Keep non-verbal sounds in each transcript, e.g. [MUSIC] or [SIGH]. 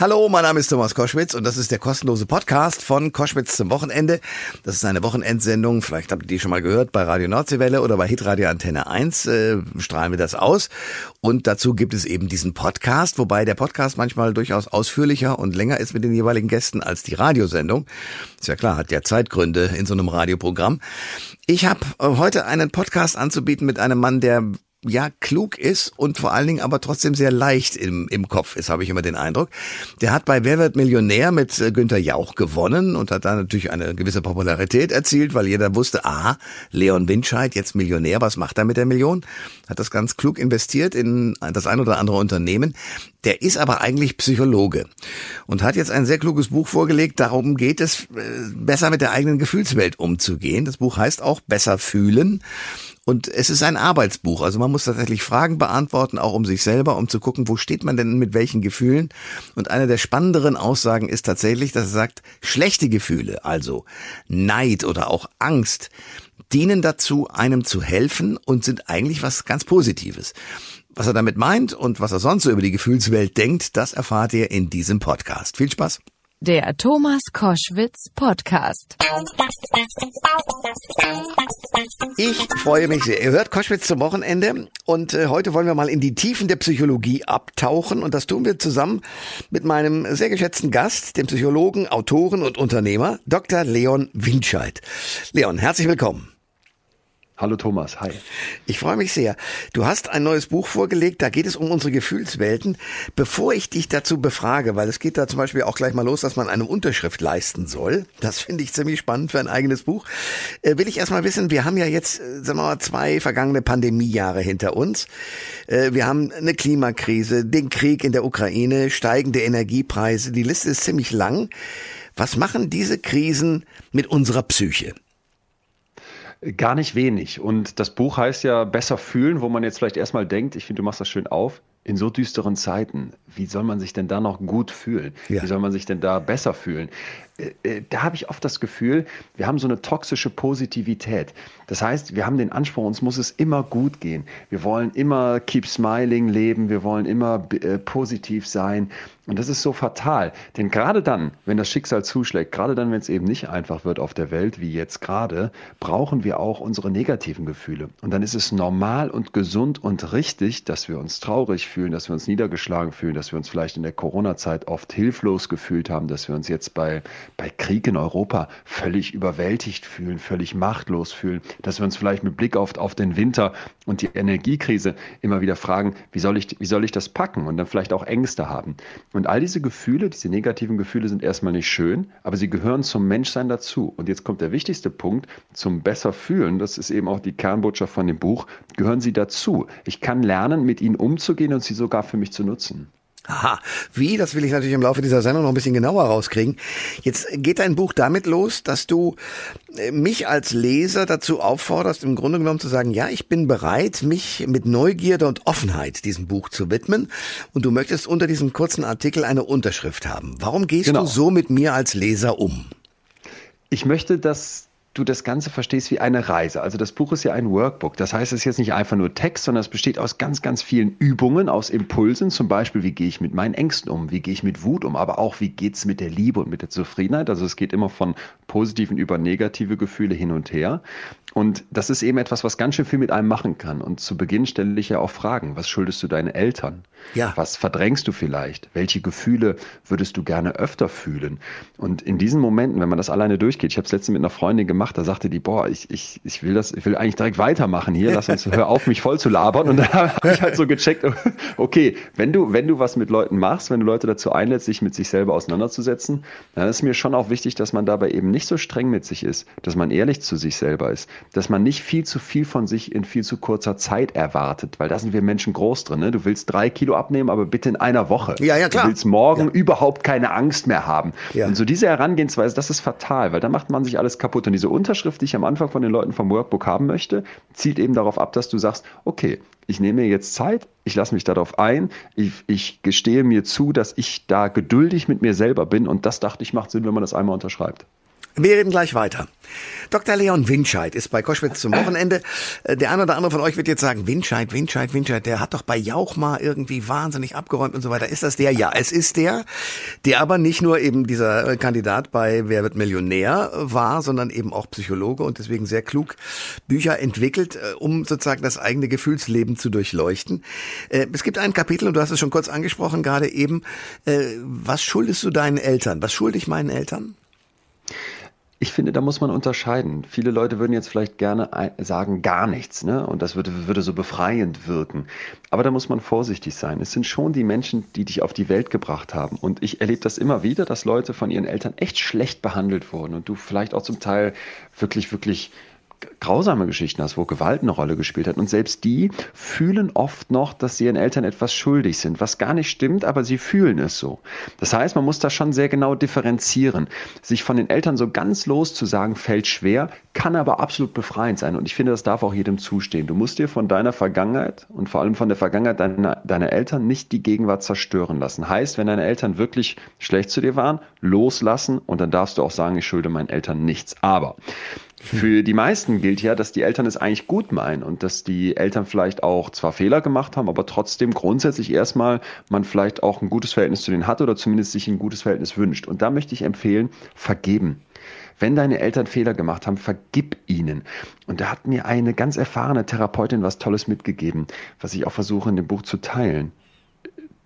Hallo, mein Name ist Thomas Koschwitz und das ist der kostenlose Podcast von Koschwitz zum Wochenende. Das ist eine Wochenendsendung, vielleicht habt ihr die schon mal gehört, bei Radio Nordseewelle oder bei Hitradio Antenne 1 äh, strahlen wir das aus. Und dazu gibt es eben diesen Podcast, wobei der Podcast manchmal durchaus ausführlicher und länger ist mit den jeweiligen Gästen als die Radiosendung. Ist ja klar, hat ja Zeitgründe in so einem Radioprogramm. Ich habe äh, heute einen Podcast anzubieten mit einem Mann, der ja klug ist und vor allen Dingen aber trotzdem sehr leicht im, im Kopf ist, habe ich immer den Eindruck. Der hat bei Wer wird Millionär mit äh, Günter Jauch gewonnen und hat da natürlich eine gewisse Popularität erzielt, weil jeder wusste, aha, Leon Winscheid, jetzt Millionär, was macht er mit der Million? Hat das ganz klug investiert in das ein oder andere Unternehmen. Der ist aber eigentlich Psychologe und hat jetzt ein sehr kluges Buch vorgelegt. Darum geht es, äh, besser mit der eigenen Gefühlswelt umzugehen. Das Buch heißt auch Besser fühlen. Und es ist ein Arbeitsbuch. Also man muss tatsächlich Fragen beantworten, auch um sich selber, um zu gucken, wo steht man denn mit welchen Gefühlen. Und eine der spannenderen Aussagen ist tatsächlich, dass er sagt, schlechte Gefühle, also Neid oder auch Angst, dienen dazu, einem zu helfen und sind eigentlich was ganz Positives. Was er damit meint und was er sonst so über die Gefühlswelt denkt, das erfahrt ihr in diesem Podcast. Viel Spaß! Der Thomas Koschwitz Podcast. Ich freue mich sehr. Ihr hört Koschwitz zum Wochenende und äh, heute wollen wir mal in die Tiefen der Psychologie abtauchen und das tun wir zusammen mit meinem sehr geschätzten Gast, dem Psychologen, Autoren und Unternehmer Dr. Leon Winscheid. Leon, herzlich willkommen. Hallo Thomas, hi. Ich freue mich sehr. Du hast ein neues Buch vorgelegt, da geht es um unsere Gefühlswelten. Bevor ich dich dazu befrage, weil es geht da zum Beispiel auch gleich mal los, dass man eine Unterschrift leisten soll, das finde ich ziemlich spannend für ein eigenes Buch, äh, will ich erstmal wissen, wir haben ja jetzt, äh, sagen wir mal, zwei vergangene Pandemiejahre hinter uns. Äh, wir haben eine Klimakrise, den Krieg in der Ukraine, steigende Energiepreise, die Liste ist ziemlich lang. Was machen diese Krisen mit unserer Psyche? Gar nicht wenig. Und das Buch heißt ja Besser fühlen, wo man jetzt vielleicht erstmal denkt, ich finde, du machst das schön auf, in so düsteren Zeiten, wie soll man sich denn da noch gut fühlen? Ja. Wie soll man sich denn da besser fühlen? Äh, äh, da habe ich oft das Gefühl, wir haben so eine toxische Positivität. Das heißt, wir haben den Anspruch, uns muss es immer gut gehen. Wir wollen immer keep smiling leben, wir wollen immer äh, positiv sein. Und das ist so fatal. Denn gerade dann, wenn das Schicksal zuschlägt, gerade dann, wenn es eben nicht einfach wird auf der Welt, wie jetzt gerade, brauchen wir auch unsere negativen Gefühle. Und dann ist es normal und gesund und richtig, dass wir uns traurig fühlen, dass wir uns niedergeschlagen fühlen, dass wir uns vielleicht in der Corona-Zeit oft hilflos gefühlt haben, dass wir uns jetzt bei bei Krieg in Europa völlig überwältigt fühlen, völlig machtlos fühlen, dass wir uns vielleicht mit Blick auf, auf den Winter und die Energiekrise immer wieder fragen, wie soll, ich, wie soll ich das packen und dann vielleicht auch Ängste haben. Und all diese Gefühle, diese negativen Gefühle sind erstmal nicht schön, aber sie gehören zum Menschsein dazu. Und jetzt kommt der wichtigste Punkt, zum besser fühlen, das ist eben auch die Kernbotschaft von dem Buch, gehören sie dazu. Ich kann lernen, mit ihnen umzugehen und sie sogar für mich zu nutzen. Aha, wie? Das will ich natürlich im Laufe dieser Sendung noch ein bisschen genauer rauskriegen. Jetzt geht dein Buch damit los, dass du äh, mich als Leser dazu aufforderst, im Grunde genommen zu sagen, ja, ich bin bereit, mich mit Neugierde und Offenheit diesem Buch zu widmen. Und du möchtest unter diesem kurzen Artikel eine Unterschrift haben. Warum gehst genau. du so mit mir als Leser um? Ich möchte, dass du das Ganze verstehst wie eine Reise. Also das Buch ist ja ein Workbook. Das heißt, es ist jetzt nicht einfach nur Text, sondern es besteht aus ganz, ganz vielen Übungen, aus Impulsen. Zum Beispiel, wie gehe ich mit meinen Ängsten um? Wie gehe ich mit Wut um? Aber auch, wie geht es mit der Liebe und mit der Zufriedenheit? Also es geht immer von positiven über negative Gefühle hin und her. Und das ist eben etwas, was ganz schön viel mit einem machen kann. Und zu Beginn stelle ich ja auch Fragen. Was schuldest du deinen Eltern? Ja. Was verdrängst du vielleicht? Welche Gefühle würdest du gerne öfter fühlen? Und in diesen Momenten, wenn man das alleine durchgeht, ich habe es letztens mit einer Freundin gemacht, da sagte die, boah, ich, ich, ich will das, ich will eigentlich direkt weitermachen hier, lass uns, hör auf, mich voll zu labern. Und dann [LAUGHS] habe ich halt so gecheckt, [LAUGHS] okay, wenn du, wenn du was mit Leuten machst, wenn du Leute dazu einlädst, sich mit sich selber auseinanderzusetzen, dann ist mir schon auch wichtig, dass man dabei eben nicht so streng mit sich ist, dass man ehrlich zu sich selber ist, dass man nicht viel zu viel von sich in viel zu kurzer Zeit erwartet, weil da sind wir Menschen groß drin. Ne? Du willst drei Kilo abnehmen, aber bitte in einer Woche. Ja, ja, klar. Du willst morgen ja. überhaupt keine Angst mehr haben. Ja. Und so diese Herangehensweise, das ist fatal, weil da macht man sich alles kaputt. Und diese Unterschrift, die ich am Anfang von den Leuten vom Workbook haben möchte, zielt eben darauf ab, dass du sagst, okay, ich nehme mir jetzt Zeit, ich lasse mich darauf ein, ich, ich gestehe mir zu, dass ich da geduldig mit mir selber bin und das dachte ich macht Sinn, wenn man das einmal unterschreibt. Wir reden gleich weiter. Dr. Leon Winscheid ist bei Koschwitz zum Wochenende. Äh, der eine oder andere von euch wird jetzt sagen, Winscheid, Winscheid, Winscheid, der hat doch bei Jauch mal irgendwie wahnsinnig abgeräumt und so weiter. Ist das der? Ja, es ist der, der aber nicht nur eben dieser äh, Kandidat bei Wer wird Millionär war, sondern eben auch Psychologe und deswegen sehr klug Bücher entwickelt, äh, um sozusagen das eigene Gefühlsleben zu durchleuchten. Es gibt ein Kapitel, und du hast es schon kurz angesprochen, gerade eben, was schuldest du deinen Eltern? Was schulde ich meinen Eltern? Ich finde, da muss man unterscheiden. Viele Leute würden jetzt vielleicht gerne sagen, gar nichts, ne? Und das würde, würde so befreiend wirken. Aber da muss man vorsichtig sein. Es sind schon die Menschen, die dich auf die Welt gebracht haben. Und ich erlebe das immer wieder, dass Leute von ihren Eltern echt schlecht behandelt wurden und du vielleicht auch zum Teil wirklich, wirklich grausame Geschichten hast, wo Gewalt eine Rolle gespielt hat. Und selbst die fühlen oft noch, dass sie ihren Eltern etwas schuldig sind, was gar nicht stimmt, aber sie fühlen es so. Das heißt, man muss da schon sehr genau differenzieren. Sich von den Eltern so ganz loszusagen, fällt schwer, kann aber absolut befreiend sein. Und ich finde, das darf auch jedem zustehen. Du musst dir von deiner Vergangenheit und vor allem von der Vergangenheit deiner, deiner Eltern nicht die Gegenwart zerstören lassen. Heißt, wenn deine Eltern wirklich schlecht zu dir waren, loslassen und dann darfst du auch sagen, ich schulde meinen Eltern nichts. Aber für die meisten gilt ja, dass die Eltern es eigentlich gut meinen und dass die Eltern vielleicht auch zwar Fehler gemacht haben, aber trotzdem grundsätzlich erstmal man vielleicht auch ein gutes Verhältnis zu denen hat oder zumindest sich ein gutes Verhältnis wünscht. Und da möchte ich empfehlen, vergeben. Wenn deine Eltern Fehler gemacht haben, vergib ihnen. Und da hat mir eine ganz erfahrene Therapeutin was Tolles mitgegeben, was ich auch versuche in dem Buch zu teilen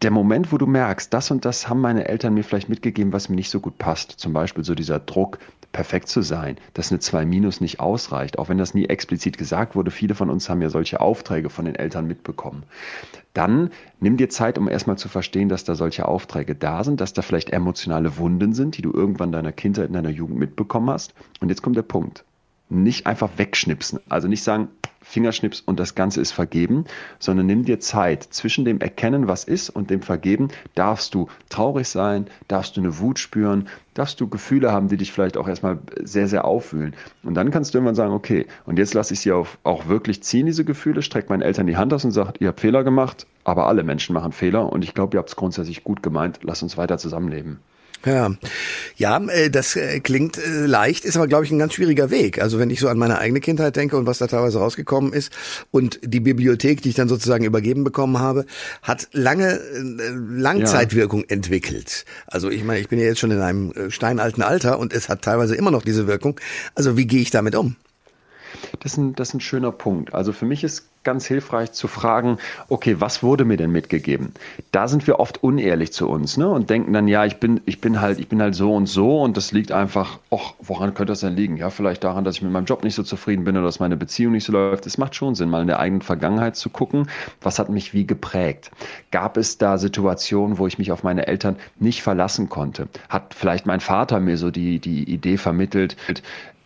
der Moment, wo du merkst, das und das haben meine Eltern mir vielleicht mitgegeben, was mir nicht so gut passt, zum Beispiel so dieser Druck, perfekt zu sein, dass eine 2 minus nicht ausreicht, auch wenn das nie explizit gesagt wurde, viele von uns haben ja solche Aufträge von den Eltern mitbekommen. Dann nimm dir Zeit, um erstmal zu verstehen, dass da solche Aufträge da sind, dass da vielleicht emotionale Wunden sind, die du irgendwann deiner Kindheit, in deiner Jugend mitbekommen hast. Und jetzt kommt der Punkt. Nicht einfach wegschnipsen. Also nicht sagen, Fingerschnips und das Ganze ist vergeben, sondern nimm dir Zeit. Zwischen dem Erkennen, was ist und dem Vergeben, darfst du traurig sein, darfst du eine Wut spüren, darfst du Gefühle haben, die dich vielleicht auch erstmal sehr, sehr aufwühlen. Und dann kannst du irgendwann sagen, okay, und jetzt lasse ich sie auch, auch wirklich ziehen, diese Gefühle, strecke meinen Eltern die Hand aus und sage, ihr habt Fehler gemacht, aber alle Menschen machen Fehler und ich glaube, ihr habt es grundsätzlich gut gemeint, lass uns weiter zusammenleben. Ja, ja, äh, das äh, klingt äh, leicht, ist aber glaube ich ein ganz schwieriger Weg. Also wenn ich so an meine eigene Kindheit denke und was da teilweise rausgekommen ist und die Bibliothek, die ich dann sozusagen übergeben bekommen habe, hat lange Langzeitwirkung ja. entwickelt. Also ich meine, ich bin ja jetzt schon in einem steinalten Alter und es hat teilweise immer noch diese Wirkung. Also wie gehe ich damit um? Das ist, ein, das ist ein schöner Punkt. Also für mich ist ganz hilfreich zu fragen, okay, was wurde mir denn mitgegeben? Da sind wir oft unehrlich zu uns ne? und denken dann, ja, ich bin, ich bin halt, ich bin halt so und so und das liegt einfach, ach, woran könnte das denn liegen? Ja, vielleicht daran, dass ich mit meinem Job nicht so zufrieden bin oder dass meine Beziehung nicht so läuft. Es macht schon Sinn, mal in der eigenen Vergangenheit zu gucken, was hat mich wie geprägt? Gab es da Situationen, wo ich mich auf meine Eltern nicht verlassen konnte? Hat vielleicht mein Vater mir so die, die Idee vermittelt,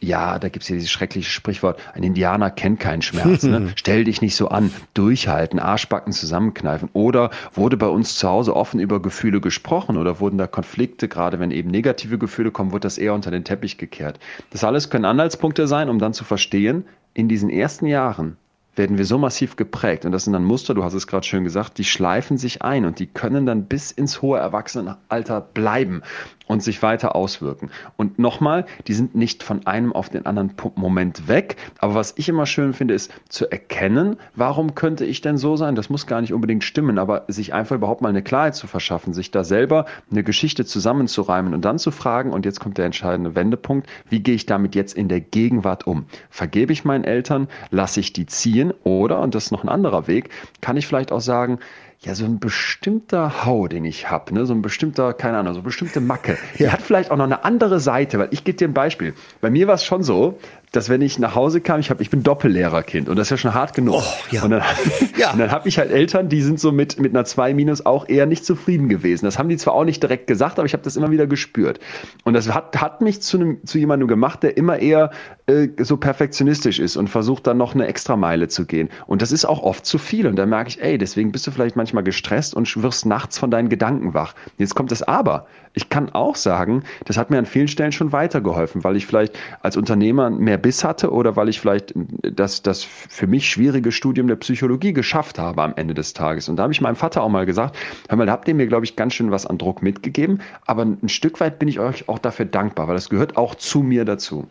ja, da gibt's ja dieses schreckliche Sprichwort, ein Indianer kennt keinen Schmerz. Ne? [LAUGHS] Stell dich nicht so an, durchhalten, Arschbacken zusammenkneifen. Oder wurde bei uns zu Hause offen über Gefühle gesprochen oder wurden da Konflikte, gerade wenn eben negative Gefühle kommen, wird das eher unter den Teppich gekehrt. Das alles können Anhaltspunkte sein, um dann zu verstehen, in diesen ersten Jahren werden wir so massiv geprägt. Und das sind dann Muster, du hast es gerade schön gesagt, die schleifen sich ein und die können dann bis ins hohe Erwachsenenalter bleiben und sich weiter auswirken. Und nochmal, die sind nicht von einem auf den anderen Moment weg. Aber was ich immer schön finde, ist zu erkennen, warum könnte ich denn so sein? Das muss gar nicht unbedingt stimmen, aber sich einfach überhaupt mal eine Klarheit zu verschaffen, sich da selber eine Geschichte zusammenzureimen und dann zu fragen, und jetzt kommt der entscheidende Wendepunkt, wie gehe ich damit jetzt in der Gegenwart um? Vergebe ich meinen Eltern? Lasse ich die ziehen? Oder, und das ist noch ein anderer Weg, kann ich vielleicht auch sagen, ja, so ein bestimmter Hau, den ich habe, ne? so ein bestimmter, keine Ahnung, so eine bestimmte Macke, die hat vielleicht auch noch eine andere Seite, weil ich gebe dir ein Beispiel. Bei mir war es schon so, dass wenn ich nach Hause kam, ich habe, ich bin Doppellehrerkind und das ist ja schon hart genug. Oh, ja. Und dann, [LAUGHS] ja. dann habe ich halt Eltern, die sind so mit mit einer 2 minus auch eher nicht zufrieden gewesen. Das haben die zwar auch nicht direkt gesagt, aber ich habe das immer wieder gespürt. Und das hat hat mich zu einem zu jemandem gemacht, der immer eher äh, so perfektionistisch ist und versucht dann noch eine extra Meile zu gehen. Und das ist auch oft zu viel. Und da merke ich, ey, deswegen bist du vielleicht manchmal gestresst und wirst nachts von deinen Gedanken wach. Jetzt kommt das Aber. Ich kann auch sagen, das hat mir an vielen Stellen schon weitergeholfen, weil ich vielleicht als Unternehmer mehr Biss hatte oder weil ich vielleicht das, das für mich schwierige Studium der Psychologie geschafft habe am Ende des Tages. Und da habe ich meinem Vater auch mal gesagt, hör mal, da habt ihr mir, glaube ich, ganz schön was an Druck mitgegeben, aber ein Stück weit bin ich euch auch dafür dankbar, weil das gehört auch zu mir dazu.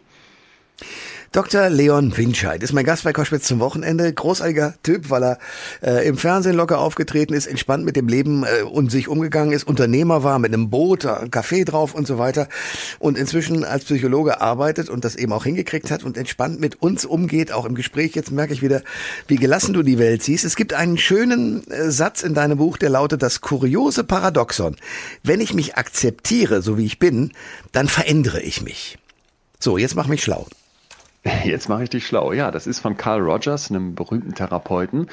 Dr. Leon Winscheid ist mein Gast bei Koschwitz zum Wochenende. Großartiger Typ, weil er äh, im Fernsehen locker aufgetreten ist, entspannt mit dem Leben äh, und sich umgegangen ist, Unternehmer war mit einem Boot, ein Café drauf und so weiter und inzwischen als Psychologe arbeitet und das eben auch hingekriegt hat und entspannt mit uns umgeht, auch im Gespräch. Jetzt merke ich wieder, wie gelassen du die Welt siehst. Es gibt einen schönen äh, Satz in deinem Buch, der lautet das kuriose Paradoxon. Wenn ich mich akzeptiere, so wie ich bin, dann verändere ich mich. So, jetzt mach mich schlau. [LAUGHS] Jetzt mache ich dich schlau. Ja, das ist von Carl Rogers, einem berühmten Therapeuten.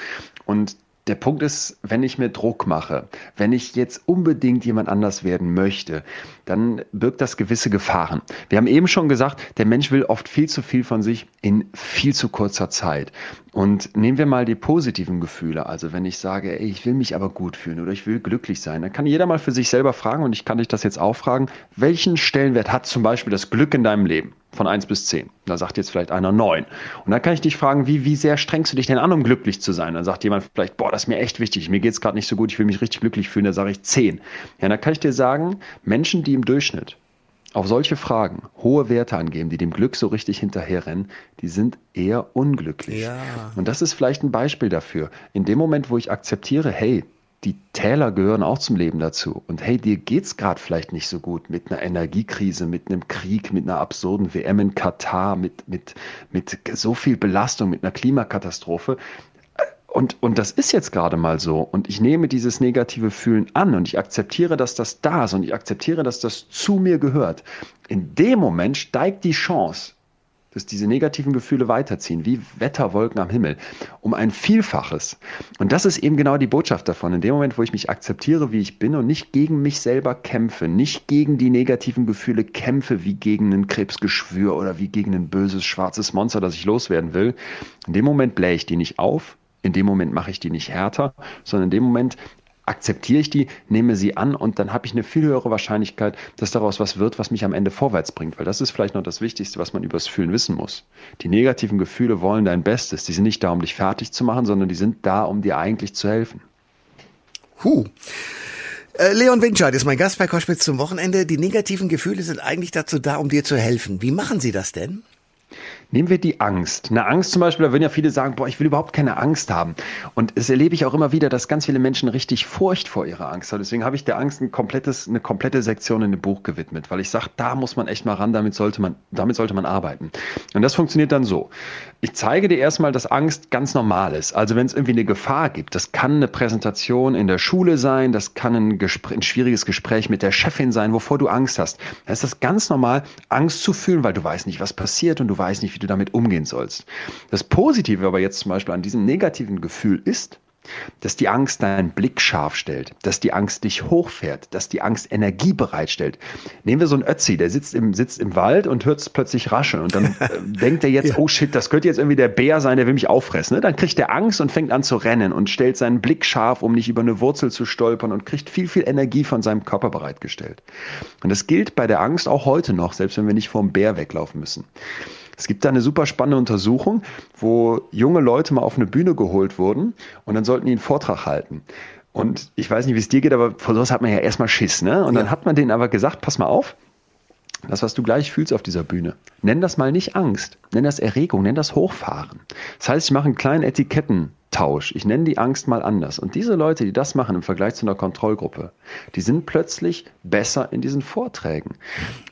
Und der Punkt ist, wenn ich mir Druck mache, wenn ich jetzt unbedingt jemand anders werden möchte, dann birgt das gewisse Gefahren. Wir haben eben schon gesagt, der Mensch will oft viel zu viel von sich in viel zu kurzer Zeit. Und nehmen wir mal die positiven Gefühle. Also wenn ich sage, ey, ich will mich aber gut fühlen oder ich will glücklich sein, dann kann jeder mal für sich selber fragen und ich kann dich das jetzt auch fragen, welchen Stellenwert hat zum Beispiel das Glück in deinem Leben? Von 1 bis 10. Da sagt jetzt vielleicht einer 9. Und dann kann ich dich fragen, wie, wie sehr strengst du dich denn an, um glücklich zu sein? Dann sagt jemand vielleicht, boah, das ist mir echt wichtig, mir geht es gerade nicht so gut, ich will mich richtig glücklich fühlen, da sage ich 10. Ja, dann kann ich dir sagen, Menschen, die im Durchschnitt auf solche Fragen hohe Werte angeben, die dem Glück so richtig hinterherrennen, die sind eher unglücklich. Ja. Und das ist vielleicht ein Beispiel dafür. In dem Moment, wo ich akzeptiere, hey, die Täler gehören auch zum Leben dazu. Und hey, dir geht's gerade vielleicht nicht so gut mit einer Energiekrise, mit einem Krieg, mit einer absurden WM in Katar, mit, mit, mit so viel Belastung, mit einer Klimakatastrophe. Und, und das ist jetzt gerade mal so. Und ich nehme dieses negative Fühlen an und ich akzeptiere, dass das da ist und ich akzeptiere, dass das zu mir gehört. In dem Moment steigt die Chance, dass diese negativen Gefühle weiterziehen, wie Wetterwolken am Himmel, um ein Vielfaches. Und das ist eben genau die Botschaft davon. In dem Moment, wo ich mich akzeptiere, wie ich bin und nicht gegen mich selber kämpfe, nicht gegen die negativen Gefühle kämpfe, wie gegen ein Krebsgeschwür oder wie gegen ein böses schwarzes Monster, das ich loswerden will, in dem Moment blähe ich die nicht auf, in dem Moment mache ich die nicht härter, sondern in dem Moment akzeptiere ich die, nehme sie an und dann habe ich eine viel höhere Wahrscheinlichkeit, dass daraus was wird, was mich am Ende vorwärts bringt. Weil das ist vielleicht noch das Wichtigste, was man übers Fühlen wissen muss. Die negativen Gefühle wollen dein Bestes. Die sind nicht da, um dich fertig zu machen, sondern die sind da, um dir eigentlich zu helfen. Huh. Äh, Leon Winscheid ist mein Gast bei Koschwitz zum Wochenende. Die negativen Gefühle sind eigentlich dazu da, um dir zu helfen. Wie machen sie das denn? Nehmen wir die Angst. Eine Angst zum Beispiel, da würden ja viele sagen, boah, ich will überhaupt keine Angst haben. Und es erlebe ich auch immer wieder, dass ganz viele Menschen richtig Furcht vor ihrer Angst haben. Deswegen habe ich der Angst ein komplettes, eine komplette Sektion in dem Buch gewidmet, weil ich sage, da muss man echt mal ran, damit sollte man, damit sollte man arbeiten. Und das funktioniert dann so. Ich zeige dir erstmal, dass Angst ganz normal ist. Also wenn es irgendwie eine Gefahr gibt, das kann eine Präsentation in der Schule sein, das kann ein, Gespräch, ein schwieriges Gespräch mit der Chefin sein, wovor du Angst hast. Da ist das ganz normal, Angst zu fühlen, weil du weißt nicht, was passiert und du weißt nicht, wie du damit umgehen sollst. Das Positive aber jetzt zum Beispiel an diesem negativen Gefühl ist, dass die Angst deinen Blick scharf stellt, dass die Angst dich hochfährt, dass die Angst Energie bereitstellt. Nehmen wir so einen Ötzi, der sitzt im, sitzt im Wald und hört es plötzlich rascheln und dann [LAUGHS] äh, denkt er jetzt, ja. oh shit, das könnte jetzt irgendwie der Bär sein, der will mich auffressen. Ne? Dann kriegt er Angst und fängt an zu rennen und stellt seinen Blick scharf, um nicht über eine Wurzel zu stolpern und kriegt viel, viel Energie von seinem Körper bereitgestellt. Und das gilt bei der Angst auch heute noch, selbst wenn wir nicht vor dem Bär weglaufen müssen. Es gibt da eine super spannende Untersuchung, wo junge Leute mal auf eine Bühne geholt wurden und dann sollten die einen Vortrag halten. Und ich weiß nicht, wie es dir geht, aber vor sowas hat man ja erstmal Schiss, ne? Und ja. dann hat man denen aber gesagt, pass mal auf, das, was du gleich fühlst auf dieser Bühne, nenn das mal nicht Angst, nenn das Erregung, nenn das Hochfahren. Das heißt, ich mache einen kleinen Etikettentausch. Ich nenne die Angst mal anders. Und diese Leute, die das machen im Vergleich zu einer Kontrollgruppe, die sind plötzlich besser in diesen Vorträgen.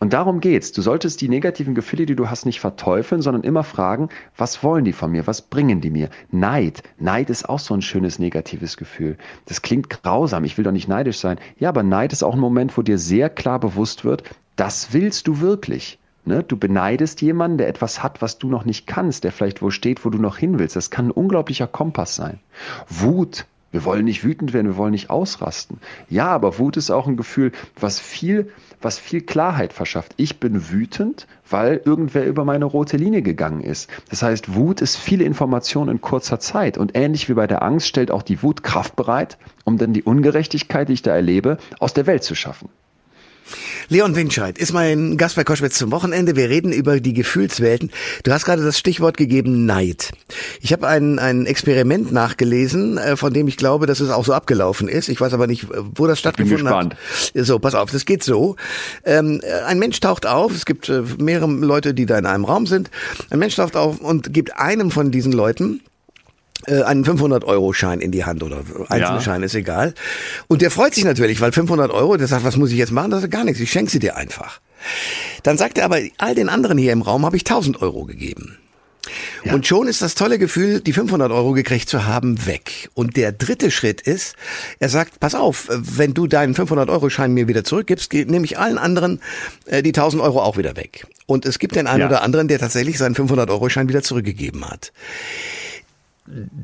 Und darum geht's. Du solltest die negativen Gefühle, die du hast, nicht verteufeln, sondern immer fragen, was wollen die von mir? Was bringen die mir? Neid. Neid ist auch so ein schönes negatives Gefühl. Das klingt grausam. Ich will doch nicht neidisch sein. Ja, aber Neid ist auch ein Moment, wo dir sehr klar bewusst wird, das willst du wirklich. Ne? Du beneidest jemanden, der etwas hat, was du noch nicht kannst, der vielleicht wo steht, wo du noch hin willst. Das kann ein unglaublicher Kompass sein. Wut. Wir wollen nicht wütend werden, wir wollen nicht ausrasten. Ja, aber Wut ist auch ein Gefühl, was viel, was viel Klarheit verschafft. Ich bin wütend, weil irgendwer über meine rote Linie gegangen ist. Das heißt, Wut ist viele Informationen in kurzer Zeit. Und ähnlich wie bei der Angst stellt auch die Wut Kraft bereit, um dann die Ungerechtigkeit, die ich da erlebe, aus der Welt zu schaffen. Leon Winscheid ist mein Gast bei Koschwitz zum Wochenende. Wir reden über die Gefühlswelten. Du hast gerade das Stichwort gegeben, Neid. Ich habe ein, ein Experiment nachgelesen, äh, von dem ich glaube, dass es auch so abgelaufen ist. Ich weiß aber nicht, wo das stattgefunden hat. So, pass auf, das geht so. Ähm, ein Mensch taucht auf, es gibt äh, mehrere Leute, die da in einem Raum sind. Ein Mensch taucht auf und gibt einem von diesen Leuten äh, einen 500-Euro-Schein in die Hand oder einzelne ja. Schein ist egal. Und der freut sich natürlich, weil 500 Euro, der sagt, was muss ich jetzt machen? Das ist gar nichts, ich schenke sie dir einfach. Dann sagt er aber, all den anderen hier im Raum habe ich 1000 Euro gegeben. Ja. Und schon ist das tolle Gefühl, die 500 Euro gekriegt zu haben, weg. Und der dritte Schritt ist, er sagt, pass auf, wenn du deinen 500-Euro-Schein mir wieder zurückgibst, nehme ich allen anderen äh, die 1000 Euro auch wieder weg. Und es gibt den einen ja. oder anderen, der tatsächlich seinen 500-Euro-Schein wieder zurückgegeben hat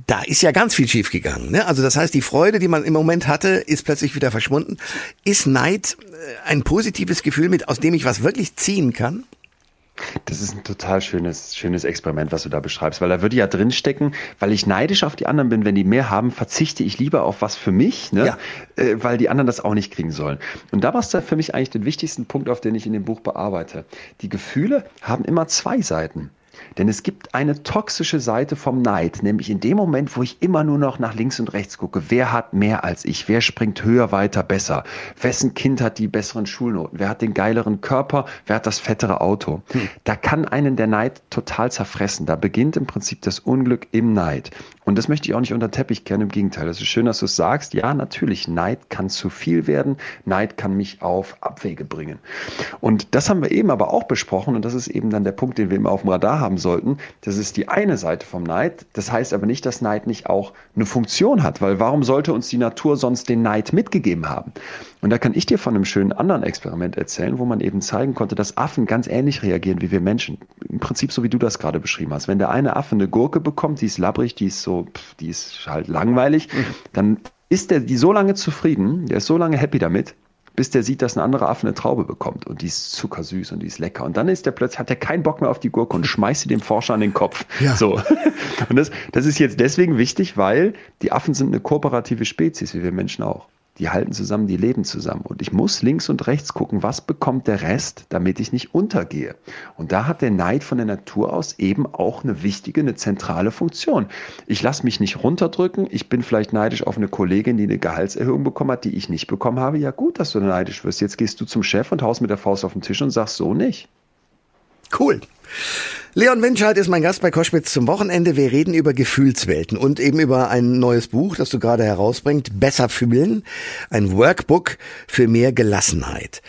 da ist ja ganz viel schiefgegangen. Ne? Also das heißt, die Freude, die man im Moment hatte, ist plötzlich wieder verschwunden. Ist Neid äh, ein positives Gefühl, mit aus dem ich was wirklich ziehen kann? Das ist ein total schönes, schönes Experiment, was du da beschreibst, weil da würde ja drinstecken, weil ich neidisch auf die anderen bin, wenn die mehr haben, verzichte ich lieber auf was für mich, ne? Ja. Äh, weil die anderen das auch nicht kriegen sollen. Und da war es da für mich eigentlich den wichtigsten Punkt, auf den ich in dem Buch bearbeite. Die Gefühle haben immer zwei Seiten. Denn es gibt eine toxische Seite vom Neid, nämlich in dem Moment, wo ich immer nur noch nach links und rechts gucke. Wer hat mehr als ich? Wer springt höher, weiter, besser? Wessen Kind hat die besseren Schulnoten? Wer hat den geileren Körper? Wer hat das fettere Auto? Hm. Da kann einen der Neid total zerfressen. Da beginnt im Prinzip das Unglück im Neid. Und das möchte ich auch nicht unter Teppich kehren, im Gegenteil. Es ist schön, dass du es sagst. Ja, natürlich, Neid kann zu viel werden. Neid kann mich auf Abwege bringen. Und das haben wir eben aber auch besprochen und das ist eben dann der Punkt, den wir immer auf dem Radar haben sollten. Das ist die eine Seite vom Neid. Das heißt aber nicht, dass Neid nicht auch eine Funktion hat, weil warum sollte uns die Natur sonst den Neid mitgegeben haben? Und da kann ich dir von einem schönen anderen Experiment erzählen, wo man eben zeigen konnte, dass Affen ganz ähnlich reagieren wie wir Menschen. Im Prinzip so wie du das gerade beschrieben hast. Wenn der eine Affe eine Gurke bekommt, die ist labbrig, die ist so, die ist halt langweilig, mhm. dann ist der die so lange zufrieden, der ist so lange happy damit, bis der sieht, dass ein anderer Affe eine Traube bekommt und die ist zuckersüß und die ist lecker. Und dann ist der plötzlich, hat er keinen Bock mehr auf die Gurke und schmeißt sie dem Forscher an den Kopf. Ja. So. [LAUGHS] Und das, das ist jetzt deswegen wichtig, weil die Affen sind eine kooperative Spezies, wie wir Menschen auch die halten zusammen, die leben zusammen. Und ich muss links und rechts gucken, was bekommt der Rest, damit ich nicht untergehe. Und da hat der Neid von der Natur aus eben auch eine wichtige, eine zentrale Funktion. Ich lasse mich nicht runterdrücken. Ich bin vielleicht neidisch auf eine Kollegin, die eine Gehaltserhöhung bekommen hat, die ich nicht bekommen habe. Ja gut, dass du neidisch wirst. Jetzt gehst du zum Chef und haust mit der Faust auf den Tisch und sagst so nicht. Cool. Leon Winscheid ist mein Gast bei Koschwitz zum Wochenende. Wir reden über Gefühlswelten und eben über ein neues Buch, das du gerade herausbringst, Besser fühlen. Ein Workbook für mehr Gelassenheit.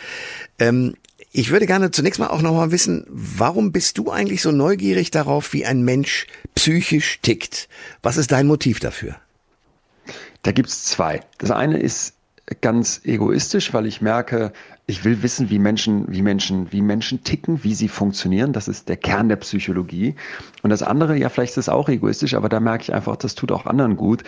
Ähm, ich würde gerne zunächst mal auch noch mal wissen, warum bist du eigentlich so neugierig darauf, wie ein Mensch psychisch tickt? Was ist dein Motiv dafür? Da gibt's zwei. Das eine ist ganz egoistisch, weil ich merke, ich will wissen, wie Menschen, wie Menschen, wie Menschen ticken, wie sie funktionieren. Das ist der Kern der Psychologie. Und das andere, ja, vielleicht ist es auch egoistisch, aber da merke ich einfach, das tut auch anderen gut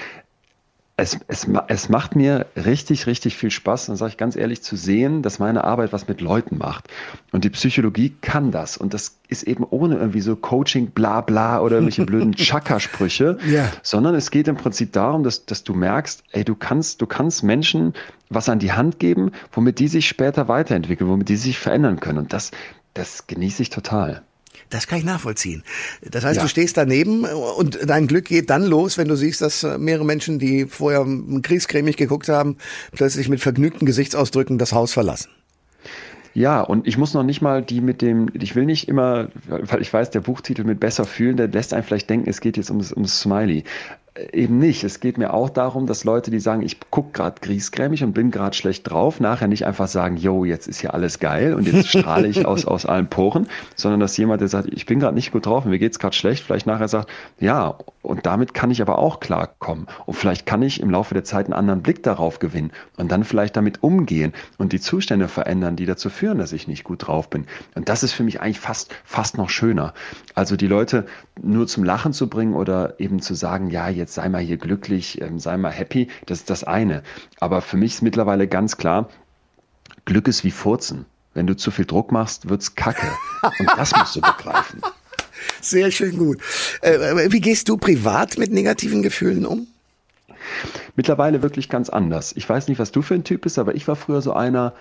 es, es, es macht mir richtig, richtig viel Spaß, dann sage ich ganz ehrlich, zu sehen, dass meine Arbeit was mit Leuten macht. Und die Psychologie kann das. Und das ist eben ohne irgendwie so Coaching, bla bla oder irgendwelche blöden [LAUGHS] Chakra-Sprüche, ja. sondern es geht im Prinzip darum, dass, dass du merkst, ey, du kannst, du kannst Menschen was an die Hand geben, womit die sich später weiterentwickeln, womit die sich verändern können. Und das, das genieße ich total. Das kann ich nachvollziehen. Das heißt, ja. du stehst daneben und dein Glück geht dann los, wenn du siehst, dass mehrere Menschen, die vorher kriegscremig geguckt haben, plötzlich mit vergnügten Gesichtsausdrücken das Haus verlassen. Ja, und ich muss noch nicht mal die mit dem, ich will nicht immer, weil ich weiß, der Buchtitel mit besser fühlen, der lässt einen vielleicht denken, es geht jetzt ums, ums Smiley eben nicht. Es geht mir auch darum, dass Leute, die sagen, ich gucke gerade griesgrämig und bin gerade schlecht drauf, nachher nicht einfach sagen, yo, jetzt ist hier alles geil und jetzt strahle ich [LAUGHS] aus, aus allen Poren, sondern dass jemand, der sagt, ich bin gerade nicht gut drauf und mir geht's gerade schlecht, vielleicht nachher sagt, ja, und damit kann ich aber auch klarkommen. Und vielleicht kann ich im Laufe der Zeit einen anderen Blick darauf gewinnen und dann vielleicht damit umgehen und die Zustände verändern, die dazu führen, dass ich nicht gut drauf bin. Und das ist für mich eigentlich fast, fast noch schöner. Also die Leute nur zum Lachen zu bringen oder eben zu sagen, ja, jetzt sei mal hier glücklich, ähm, sei mal happy, das ist das eine. Aber für mich ist mittlerweile ganz klar, Glück ist wie Furzen. Wenn du zu viel Druck machst, wird's kacke. Und das musst du begreifen. [LAUGHS] Sehr schön gut. Äh, wie gehst du privat mit negativen Gefühlen um? Mittlerweile wirklich ganz anders. Ich weiß nicht, was du für ein Typ bist, aber ich war früher so einer,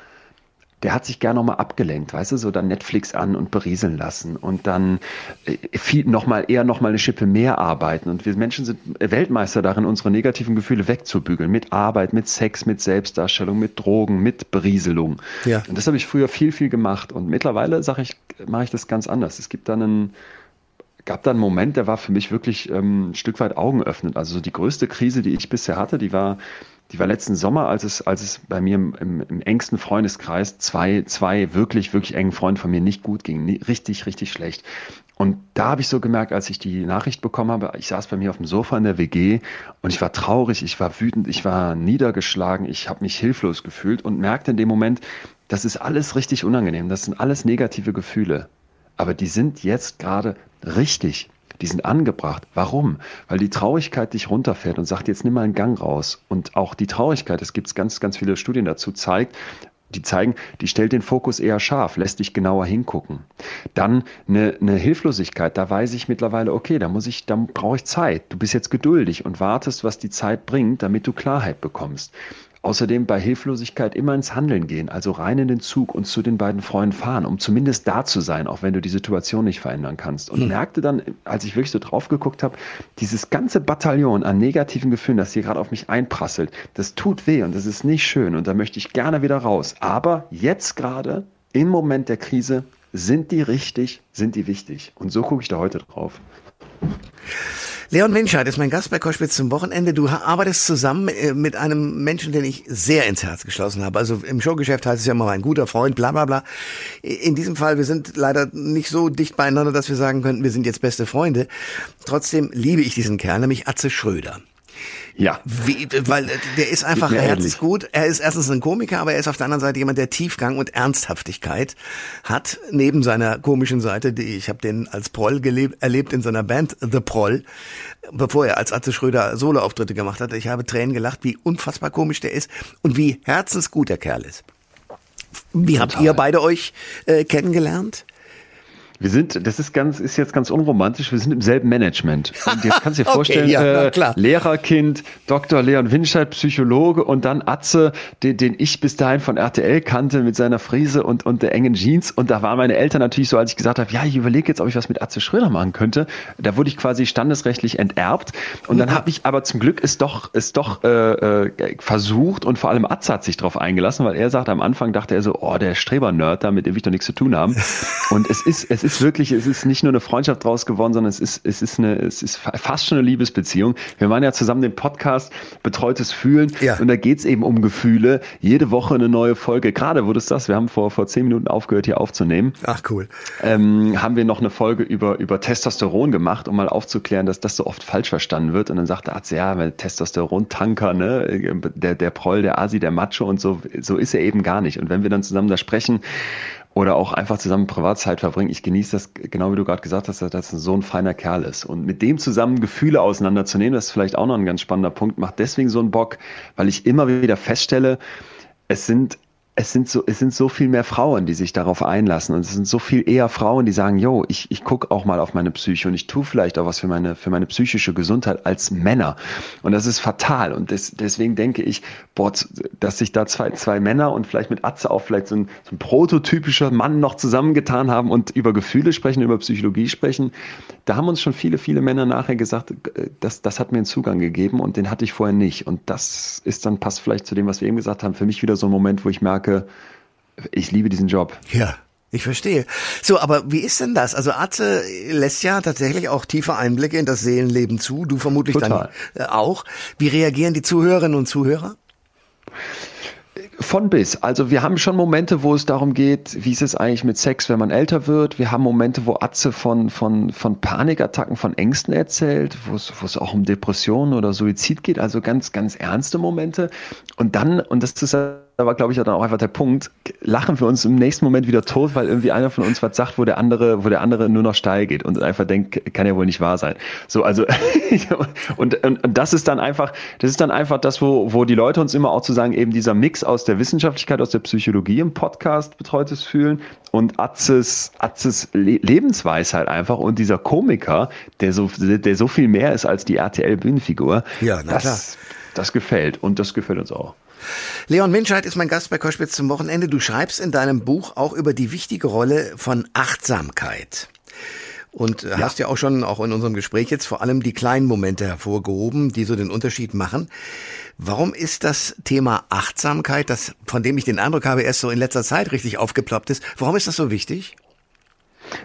der hat sich gerne nochmal abgelenkt, weißt du, so dann Netflix an und berieseln lassen und dann äh, viel nochmal eher nochmal eine Schippe mehr arbeiten. Und wir Menschen sind Weltmeister darin, unsere negativen Gefühle wegzubügeln. Mit Arbeit, mit Sex, mit Selbstdarstellung, mit Drogen, mit Berieselung. Ja. Und das habe ich früher viel, viel gemacht. Und mittlerweile sage ich, mache ich das ganz anders. Es gibt dann einen gab da einen Moment, der war für mich wirklich ähm, ein Stück weit augenöffnend. Also die größte Krise, die ich bisher hatte, die war, die war letzten Sommer, als es, als es bei mir im, im, im engsten Freundeskreis zwei, zwei wirklich, wirklich engen Freunde von mir nicht gut ging. Richtig, richtig schlecht. Und da habe ich so gemerkt, als ich die Nachricht bekommen habe, ich saß bei mir auf dem Sofa in der WG und ich war traurig, ich war wütend, ich war niedergeschlagen, ich habe mich hilflos gefühlt und merkte in dem Moment, das ist alles richtig unangenehm, das sind alles negative Gefühle aber die sind jetzt gerade richtig. Die sind angebracht. Warum? Weil die Traurigkeit dich runterfährt und sagt, jetzt nimm mal einen Gang raus. Und auch die Traurigkeit, es gibt ganz, ganz viele Studien dazu, zeigt, die zeigen, die stellt den Fokus eher scharf, lässt dich genauer hingucken. Dann eine, eine Hilflosigkeit, da weiß ich mittlerweile, okay, da muss ich, da brauche ich Zeit. Du bist jetzt geduldig und wartest, was die Zeit bringt, damit du Klarheit bekommst. Außerdem bei Hilflosigkeit immer ins Handeln gehen, also rein in den Zug und zu den beiden Freunden fahren, um zumindest da zu sein, auch wenn du die Situation nicht verändern kannst. Und mhm. merkte dann, als ich wirklich so drauf geguckt habe, dieses ganze Bataillon an negativen Gefühlen, das hier gerade auf mich einprasselt, das tut weh und das ist nicht schön und da möchte ich gerne wieder raus. Aber jetzt gerade, im Moment der Krise, sind die richtig, sind die wichtig. Und so gucke ich da heute drauf. Leon Winscheid ist mein Gast bei Koschwitz zum Wochenende. Du arbeitest zusammen äh, mit einem Menschen, den ich sehr ins Herz geschlossen habe. Also im Showgeschäft heißt es ja immer ein guter Freund, bla bla bla. In diesem Fall, wir sind leider nicht so dicht beieinander, dass wir sagen könnten, wir sind jetzt beste Freunde. Trotzdem liebe ich diesen Kerl, nämlich Atze Schröder. Ja. Wie, weil der ist einfach herzensgut. Er ist erstens ein Komiker, aber er ist auf der anderen Seite jemand, der Tiefgang und Ernsthaftigkeit hat. Neben seiner komischen Seite, die ich habe den als Proll gelebt, erlebt in seiner Band The Proll, bevor er als Atze Schröder Soloauftritte gemacht hat. Ich habe Tränen gelacht, wie unfassbar komisch der ist und wie herzensgut der Kerl ist. Wie Total. habt ihr beide euch äh, kennengelernt? Wir sind, das ist ganz, ist jetzt ganz unromantisch, wir sind im selben Management. Und jetzt kannst du dir [LAUGHS] vorstellen, okay, ja, äh, Lehrerkind, Dr. Leon Winscheid, Psychologe und dann Atze, den, den ich bis dahin von RTL kannte mit seiner Frise und, und der engen Jeans. Und da waren meine Eltern natürlich so, als ich gesagt habe, ja, ich überlege jetzt, ob ich was mit Atze Schröder machen könnte. Da wurde ich quasi standesrechtlich enterbt. Und dann habe ich aber zum Glück es doch, es doch äh, äh, versucht und vor allem Atze hat sich darauf eingelassen, weil er sagt, am Anfang dachte er so, oh, der Streber-Nerd, da mit dem will ich doch nichts zu tun haben. [LAUGHS] Und es ist, es ist wirklich, es ist nicht nur eine Freundschaft draus geworden, sondern es ist, es ist eine, es ist fast schon eine Liebesbeziehung. Wir waren ja zusammen den Podcast Betreutes Fühlen ja. und da geht's eben um Gefühle. Jede Woche eine neue Folge. Gerade wurde es das, wir haben vor, vor zehn Minuten aufgehört, hier aufzunehmen. Ach cool. Ähm, haben wir noch eine Folge über, über Testosteron gemacht, um mal aufzuklären, dass das so oft falsch verstanden wird. Und dann sagte der Arzt, ja, Testosteron-Tanker, ne, der, der Proll, der Asi, der Macho und so, so ist er eben gar nicht. Und wenn wir dann zusammen da sprechen, oder auch einfach zusammen Privatzeit verbringen. Ich genieße das, genau wie du gerade gesagt hast, dass das so ein feiner Kerl ist. Und mit dem zusammen Gefühle auseinanderzunehmen, das ist vielleicht auch noch ein ganz spannender Punkt, macht deswegen so einen Bock, weil ich immer wieder feststelle, es sind es sind so, es sind so viel mehr Frauen, die sich darauf einlassen und es sind so viel eher Frauen, die sagen, yo, ich, ich gucke auch mal auf meine Psyche und ich tue vielleicht auch was für meine, für meine psychische Gesundheit als Männer. Und das ist fatal. Und des, deswegen denke ich, boah, dass sich da zwei, zwei Männer und vielleicht mit Atze auch vielleicht so ein, so ein prototypischer Mann noch zusammengetan haben und über Gefühle sprechen, über Psychologie sprechen. Da haben uns schon viele, viele Männer nachher gesagt, das, das hat mir einen Zugang gegeben und den hatte ich vorher nicht. Und das ist dann, passt vielleicht zu dem, was wir eben gesagt haben, für mich wieder so ein Moment, wo ich merke, merke, ich liebe diesen Job. Ja. Ich verstehe. So, aber wie ist denn das? Also Atze lässt ja tatsächlich auch tiefe Einblicke in das Seelenleben zu. Du vermutlich Total. dann äh, auch. Wie reagieren die Zuhörerinnen und Zuhörer? Von bis. Also wir haben schon Momente, wo es darum geht, wie ist es eigentlich mit Sex, wenn man älter wird. Wir haben Momente, wo Atze von, von, von Panikattacken, von Ängsten erzählt, wo es, wo es auch um Depressionen oder Suizid geht. Also ganz, ganz ernste Momente. Und dann, und das ist da war, glaube ich, dann auch einfach der Punkt, lachen wir uns im nächsten Moment wieder tot, weil irgendwie einer von uns was sagt, wo der andere, wo der andere nur noch steil geht und einfach denkt, kann ja wohl nicht wahr sein. So, also, [LAUGHS] und, und, und das ist dann einfach, das ist dann einfach das, wo, wo die Leute uns immer auch zu sagen, eben dieser Mix aus der Wissenschaftlichkeit, aus der Psychologie im Podcast betreutes Fühlen und Atzes, Atzes Lebensweisheit einfach und dieser Komiker, der so, der so viel mehr ist als die RTL-Bühnenfigur. Ja, na das, klar. das gefällt und das gefällt uns auch. Leon Winscheid ist mein Gast bei Koschwitz zum Wochenende. Du schreibst in deinem Buch auch über die wichtige Rolle von Achtsamkeit. Und ja. hast ja auch schon, auch in unserem Gespräch jetzt, vor allem die kleinen Momente hervorgehoben, die so den Unterschied machen. Warum ist das Thema Achtsamkeit, das, von dem ich den Eindruck habe, erst so in letzter Zeit richtig aufgeploppt ist, warum ist das so wichtig?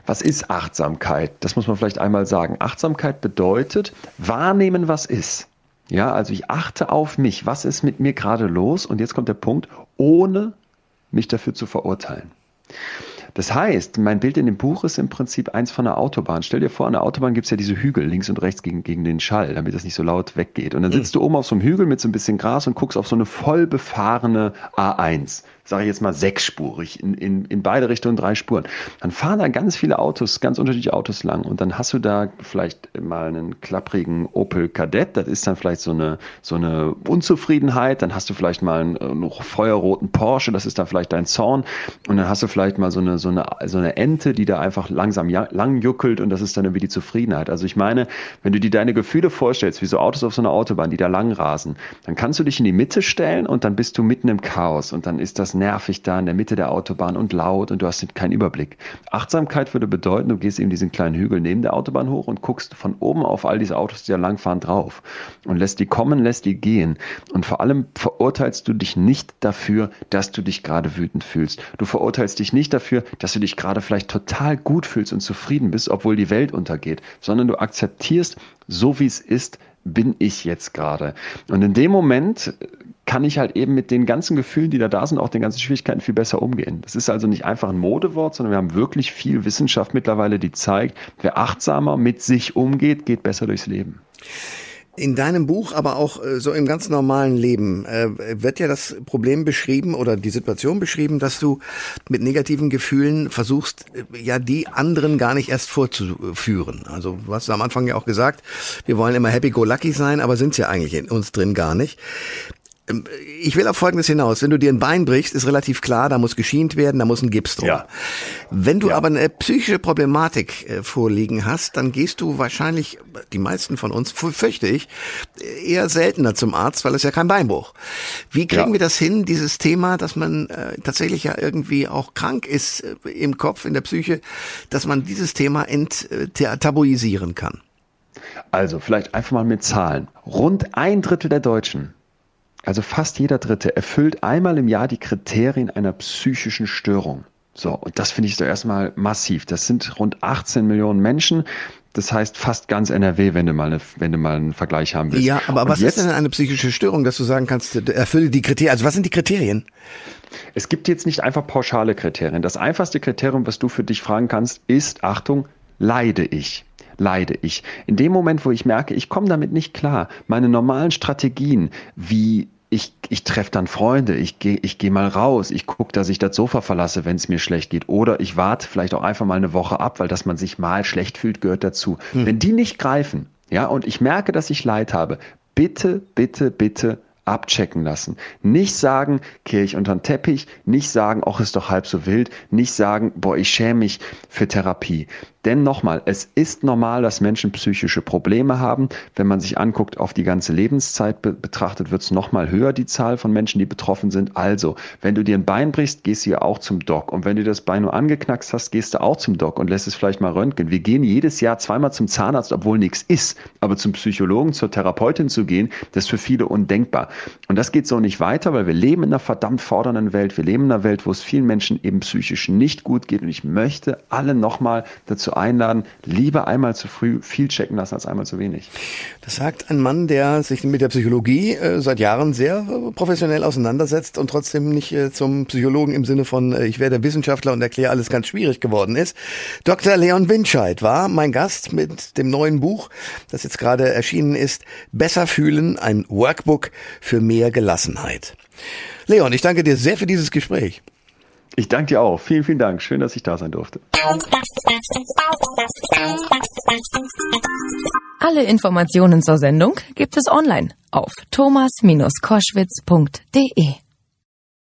Was ist Achtsamkeit? Das muss man vielleicht einmal sagen. Achtsamkeit bedeutet wahrnehmen, was ist. Ja, also ich achte auf mich. Was ist mit mir gerade los? Und jetzt kommt der Punkt, ohne mich dafür zu verurteilen. Das heißt, mein Bild in dem Buch ist im Prinzip eins von einer Autobahn. Stell dir vor, an der Autobahn gibt es ja diese Hügel links und rechts gegen, gegen den Schall, damit das nicht so laut weggeht. Und dann sitzt mhm. du oben auf so einem Hügel mit so ein bisschen Gras und guckst auf so eine voll befahrene A1 sage ich jetzt mal, sechsspurig, in, in, in beide Richtungen drei Spuren. Dann fahren da ganz viele Autos, ganz unterschiedliche Autos lang und dann hast du da vielleicht mal einen klapprigen Opel Kadett, das ist dann vielleicht so eine, so eine Unzufriedenheit, dann hast du vielleicht mal einen, einen feuerroten Porsche, das ist dann vielleicht dein Zorn und dann hast du vielleicht mal so eine, so eine, so eine Ente, die da einfach langsam lang juckelt und das ist dann irgendwie die Zufriedenheit. Also ich meine, wenn du dir deine Gefühle vorstellst, wie so Autos auf so einer Autobahn, die da lang rasen, dann kannst du dich in die Mitte stellen und dann bist du mitten im Chaos und dann ist das nervig da in der Mitte der Autobahn und laut und du hast keinen Überblick. Achtsamkeit würde bedeuten, du gehst eben diesen kleinen Hügel neben der Autobahn hoch und guckst von oben auf all diese Autos, die da langfahren, drauf und lässt die kommen, lässt die gehen. Und vor allem verurteilst du dich nicht dafür, dass du dich gerade wütend fühlst. Du verurteilst dich nicht dafür, dass du dich gerade vielleicht total gut fühlst und zufrieden bist, obwohl die Welt untergeht, sondern du akzeptierst, so wie es ist, bin ich jetzt gerade. Und in dem Moment kann ich halt eben mit den ganzen Gefühlen, die da da sind, auch den ganzen Schwierigkeiten viel besser umgehen. Das ist also nicht einfach ein Modewort, sondern wir haben wirklich viel Wissenschaft mittlerweile, die zeigt, wer achtsamer mit sich umgeht, geht besser durchs Leben. In deinem Buch, aber auch äh, so im ganz normalen Leben, äh, wird ja das Problem beschrieben oder die Situation beschrieben, dass du mit negativen Gefühlen versuchst, äh, ja die anderen gar nicht erst vorzuführen. Also du hast am Anfang ja auch gesagt, wir wollen immer happy-go-lucky sein, aber sind es ja eigentlich in uns drin gar nicht. Ähm, ich will auf Folgendes hinaus. Wenn du dir ein Bein brichst, ist relativ klar, da muss geschient werden, da muss ein Gips drum. Ja. Wenn du ja. aber eine psychische Problematik äh, vorliegen hast, dann gehst du wahrscheinlich, die meisten von uns, fürchte ich, eher seltener zum Arzt, weil es ja kein Beinbruch. Wie kriegen ja. wir das hin, dieses Thema, dass man äh, tatsächlich ja irgendwie auch krank ist äh, im Kopf, in der Psyche, dass man dieses Thema enttabuisieren kann? Also vielleicht einfach mal mit Zahlen. Rund ein Drittel der Deutschen also fast jeder Dritte, erfüllt einmal im Jahr die Kriterien einer psychischen Störung. So, und das finde ich so erstmal massiv. Das sind rund 18 Millionen Menschen. Das heißt fast ganz NRW, wenn du mal, eine, wenn du mal einen Vergleich haben willst. Ja, aber und was jetzt, ist denn eine psychische Störung, dass du sagen kannst, erfülle die Kriterien? Also was sind die Kriterien? Es gibt jetzt nicht einfach pauschale Kriterien. Das einfachste Kriterium, was du für dich fragen kannst, ist, Achtung, leide ich? leide ich. In dem Moment, wo ich merke, ich komme damit nicht klar, meine normalen Strategien, wie ich, ich treffe dann Freunde, ich gehe ich geh mal raus, ich gucke, dass ich das Sofa verlasse, wenn es mir schlecht geht. Oder ich warte vielleicht auch einfach mal eine Woche ab, weil dass man sich mal schlecht fühlt, gehört dazu. Hm. Wenn die nicht greifen, ja, und ich merke, dass ich Leid habe, bitte, bitte, bitte abchecken lassen. Nicht sagen, kehr ich unter den Teppich, nicht sagen, ach, ist doch halb so wild, nicht sagen, boah, ich schäme mich für Therapie. Denn nochmal, es ist normal, dass Menschen psychische Probleme haben. Wenn man sich anguckt, auf die ganze Lebenszeit be betrachtet, wird es nochmal höher, die Zahl von Menschen, die betroffen sind. Also, wenn du dir ein Bein brichst, gehst du ja auch zum Doc. Und wenn du das Bein nur angeknackst hast, gehst du auch zum Doc und lässt es vielleicht mal röntgen. Wir gehen jedes Jahr zweimal zum Zahnarzt, obwohl nichts ist. Aber zum Psychologen, zur Therapeutin zu gehen, das ist für viele undenkbar. Und das geht so nicht weiter, weil wir leben in einer verdammt fordernden Welt. Wir leben in einer Welt, wo es vielen Menschen eben psychisch nicht gut geht. Und ich möchte alle nochmal dazu dazu einladen, lieber einmal zu früh viel checken lassen als einmal zu wenig. Das sagt ein Mann, der sich mit der Psychologie äh, seit Jahren sehr äh, professionell auseinandersetzt und trotzdem nicht äh, zum Psychologen im Sinne von äh, ich werde Wissenschaftler und erkläre alles ganz schwierig geworden ist. Dr. Leon Winscheid war mein Gast mit dem neuen Buch, das jetzt gerade erschienen ist, Besser fühlen, ein Workbook für mehr Gelassenheit. Leon, ich danke dir sehr für dieses Gespräch. Ich danke dir auch. Vielen, vielen Dank. Schön, dass ich da sein durfte. Alle Informationen zur Sendung gibt es online auf thomas-koschwitz.de.